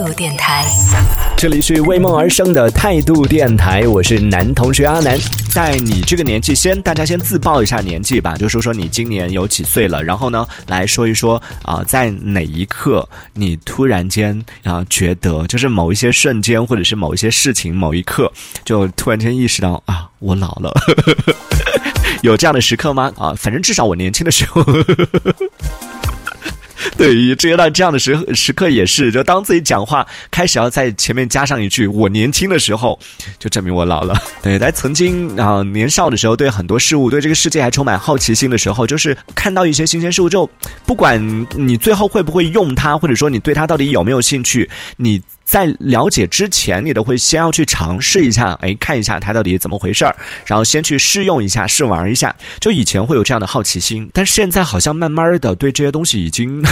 度电台。这里是为梦而生的态度电台，我是男同学阿南。在你这个年纪，先大家先自报一下年纪吧，就说说你今年有几岁了，然后呢，来说一说啊、在哪一刻你突然间啊、觉得，就是某一些瞬间，或者是某一些事情，某一刻，就突然间意识到啊，我老了。有这样的时刻吗？啊，反正至少我年轻的时候。对于接到这样的时时刻也是，就当自己讲话开始要在前面加上一句“我年轻的时候”，就证明我老了。对，在曾经啊、年少的时候，对很多事物、对这个世界还充满好奇心的时候，就是看到一些新鲜事物之后，不管你最后会不会用它，或者说你对它到底有没有兴趣，你。在了解之前，你都会先要去尝试一下，哎，看一下它到底怎么回事儿，然后先去试用一下、试玩一下。就以前会有这样的好奇心，但现在好像慢慢的对这些东西已经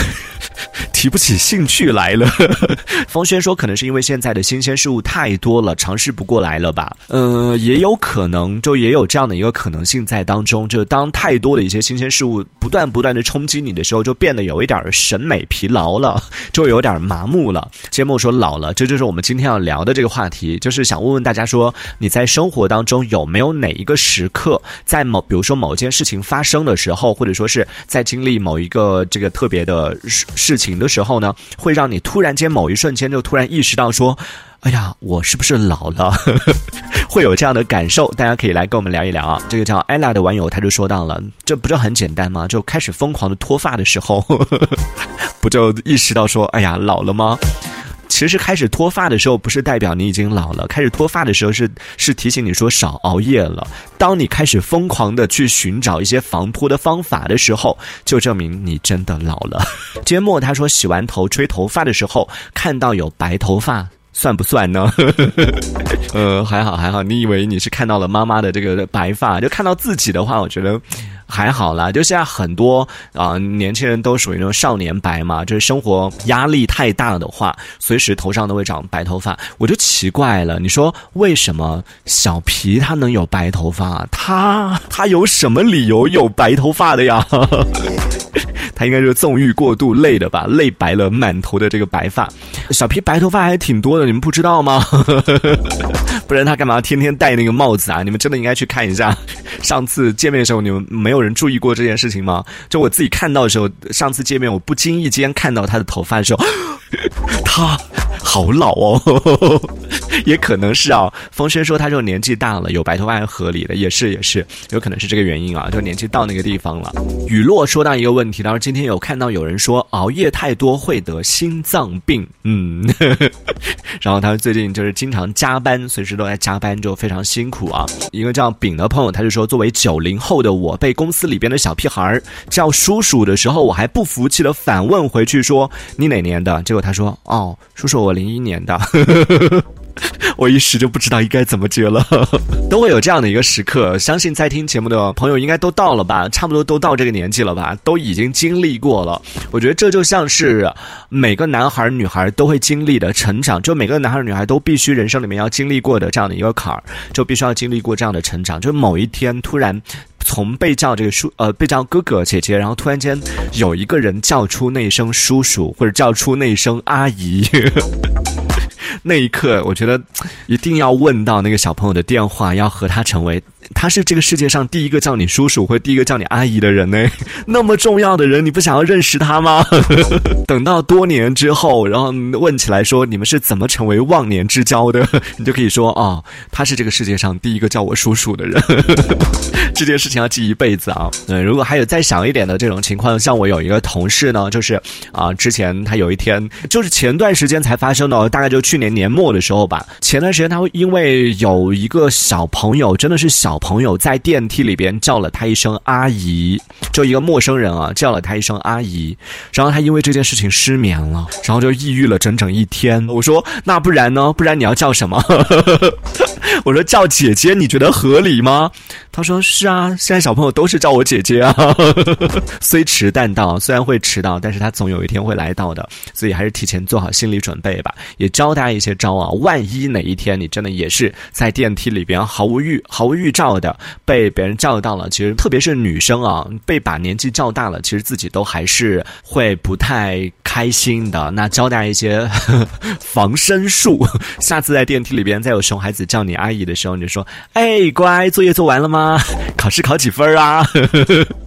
提不起兴趣来了。风轩说，可能是因为现在的新鲜事物太多了，尝试不过来了吧？呃，也有可能，就也有这样的一个可能性在当中。就当太多的一些新鲜事物不断不断的冲击你的时候，就变得有一点审美疲劳了，就有点麻木了。节目说老了，这就是我们今天要聊的这个话题，就是想问问大家说，你在生活当中有没有哪一个时刻，在某比如说某件事情发生的时候，或者说是在经历某一个这个特别的事事情的时候呢，会让你突然间某一瞬间就突然意识到说。哎呀，我是不是老了？会有这样的感受，大家可以来跟我们聊一聊啊。这个叫 ella 的网友他就说到了，这不就很简单吗？就开始疯狂的脱发的时候，不就意识到说，哎呀，老了吗？其实开始脱发的时候，不是代表你已经老了，开始脱发的时候是是提醒你说少熬夜了。当你开始疯狂的去寻找一些防脱的方法的时候，就证明你真的老了。缄默他说，洗完头吹头发的时候，看到有白头发。算不算呢？呃，还好还好。你以为你是看到了妈妈的这个白发，就看到自己的话，我觉得还好啦。就现在很多啊、年轻人都属于那种少年白嘛，就是生活压力太大的话，随时头上都会长白头发。我就奇怪了，你说为什么小皮他能有白头发？他 他有什么理由有白头发的呀？他应该是纵欲过度累的吧，累白了满头的这个白发。小皮白头发还挺多的，你们不知道吗？不然他干嘛天天戴那个帽子啊？你们真的应该去看一下。上次见面的时候，你们没有人注意过这件事情吗？就我自己看到的时候，上次见面我不经意间看到他的头发的时候，他好老哦。也可能是啊，风轩说他这种年纪大了，有白头发合理的，也是也是，有可能是这个原因啊，就年纪到那个地方了。雨落说到一个问题，他说今天有看到有人说熬夜太多会得心脏病，嗯，然后他最近就是经常加班，随时都在加班，就非常辛苦啊。一个叫丙的朋友，他就说，作为九零后的我，被公司里边的小屁孩儿叫叔叔的时候，我还不服气的反问回去说你哪年的？结果他说哦，叔叔我零一年的。呵呵呵 我一时就不知道应该怎么接了，都会有这样的一个时刻。相信在听节目的朋友应该都到了吧，差不多都到这个年纪了吧，都已经经历过了。我觉得这就像是每个男孩女孩都会经历的成长，就每个男孩女孩都必须人生里面要经历过的这样的一个坎儿，就必须要经历过这样的成长。就某一天突然。从被叫这个叔呃被叫哥哥姐姐，然后突然间有一个人叫出那声叔叔，或者叫出那声阿姨，那一刻，我觉得一定要问到那个小朋友的电话，要和他成为他是这个世界上第一个叫你叔叔或第一个叫你阿姨的人呢。那么重要的人，你不想要认识他吗？等到多年之后，然后问起来说你们是怎么成为忘年之交的，你就可以说哦，他是这个世界上第一个叫我叔叔的人。这件事情要记一辈子啊！嗯，如果还有再小一点的这种情况，像我有一个同事呢，就是啊，之前他有一天，就是前段时间才发生的，大概就去年年末的时候吧。前段时间他会因为有一个小朋友，真的是小朋友，在电梯里边叫了她一声阿姨，就一个陌生人啊，叫了她一声阿姨，然后她因为这件事情失眠了，然后就抑郁了整整一天。我说那不然呢？不然你要叫什么？我说叫姐姐，你觉得合理吗？他说是啊，现在小朋友都是叫我姐姐啊，虽迟但到，虽然会迟到，但是他总有一天会来到的，所以还是提前做好心理准备吧。也教大家一些招啊，万一哪一天你真的也是在电梯里边毫无预毫无预兆的被别人叫到了，其实特别是女生啊，被把年纪叫大了，其实自己都还是会不太开心的。那教大家一些 防身术，下次在电梯里边再有熊孩子叫你你阿姨的时候，你就说：“哎，乖，作业做完了吗？考试考几分啊？”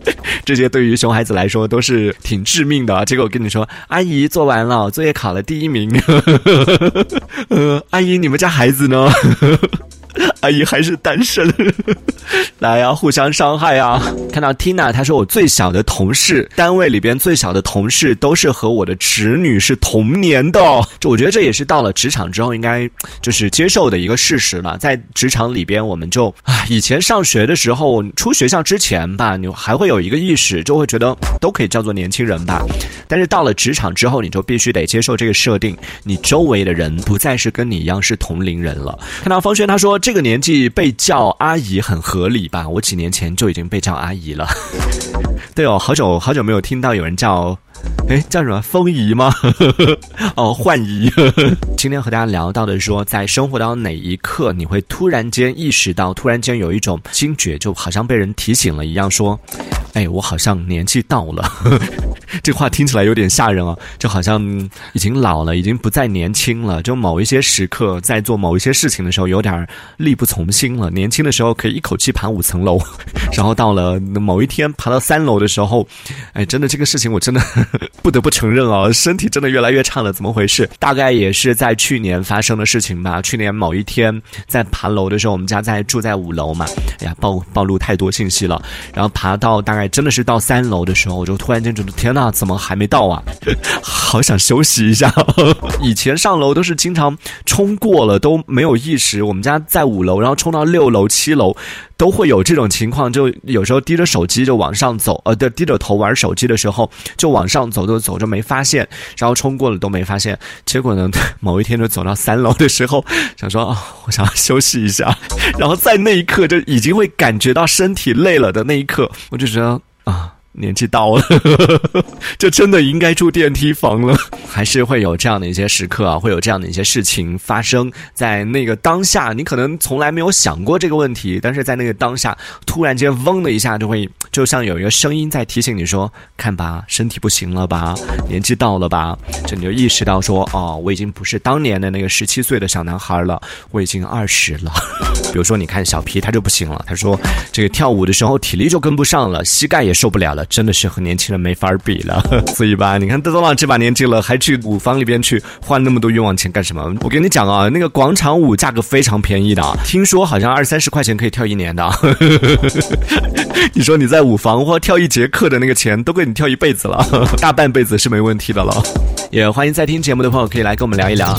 这些对于熊孩子来说都是挺致命的。结果我跟你说，阿姨做完了，作业考了第一名。呃，阿姨，你们家孩子呢？阿姨还是单身，来呀，互相伤害啊！看到 Tina，她说我最小的同事，单位里边最小的同事都是和我的侄女是同年的。就我觉得这也是到了职场之后应该就是接受的一个事实了。在职场里边，我们就啊，以前上学的时候，出学校之前吧，你还会有一个意识，就会觉得都可以叫做年轻人吧。但是到了职场之后，你就必须得接受这个设定，你周围的人不再是跟你一样是同龄人了。看到方轩他说这个年纪被叫阿姨很合理吧？我几年前就已经被叫阿姨了。对哦，好久好久没有听到有人叫，哎，叫什么风姨吗？哦，幻姨。今天和大家聊到的说，在生活当中哪一刻你会突然间意识到，突然间有一种惊觉，就好像被人提醒了一样，说，哎，我好像年纪到了。这话听起来有点吓人啊，就好像已经老了，已经不再年轻了。就某一些时刻，在做某一些事情的时候，有点力不从心了。年轻的时候可以一口气爬五层楼，然后到了某一天爬到三楼的时候，哎，真的这个事情我真的 不得不承认啊，身体真的越来越差了。怎么回事？大概也是在去年发生的事情吧。去年某一天在爬楼的时候，我们家在住在五楼嘛，哎呀，暴暴露太多信息了。然后爬到大概真的是到三楼的时候，我就突然间觉得天呐！怎么还没到啊？好想休息一下。以前上楼都是经常冲过了都没有意识。我们家在五楼，然后冲到六楼、七楼，都会有这种情况。就有时候低着手机就往上走，呃，对，低着头玩手机的时候就往上走，走走就没发现，然后冲过了都没发现。结果呢，某一天就走到三楼的时候，想说啊，我想要休息一下。然后在那一刻就已经会感觉到身体累了的那一刻，我就觉得啊。年纪到了，就真的应该住电梯房了。还是会有这样的一些时刻啊，会有这样的一些事情发生在那个当下。你可能从来没有想过这个问题，但是在那个当下，突然间嗡的一下，就会就像有一个声音在提醒你说：“看吧，身体不行了吧，年纪到了吧。”就你就意识到说：“哦，我已经不是当年的那个十七岁的小男孩了，我已经二十了。” 比如说，你看小皮他就不行了，他说：“这个跳舞的时候体力就跟不上了，膝盖也受不了了。”真的是和年轻人没法比了，所以吧，你看都到这把年纪了，还去舞房里边去花那么多冤枉钱干什么？我跟你讲啊，那个广场舞价格非常便宜的，听说好像二三十块钱可以跳一年的。你说你在舞房或跳一节课的那个钱，都够你跳一辈子了，大半辈子是没问题的了。也欢迎在听节目的朋友可以来跟我们聊一聊。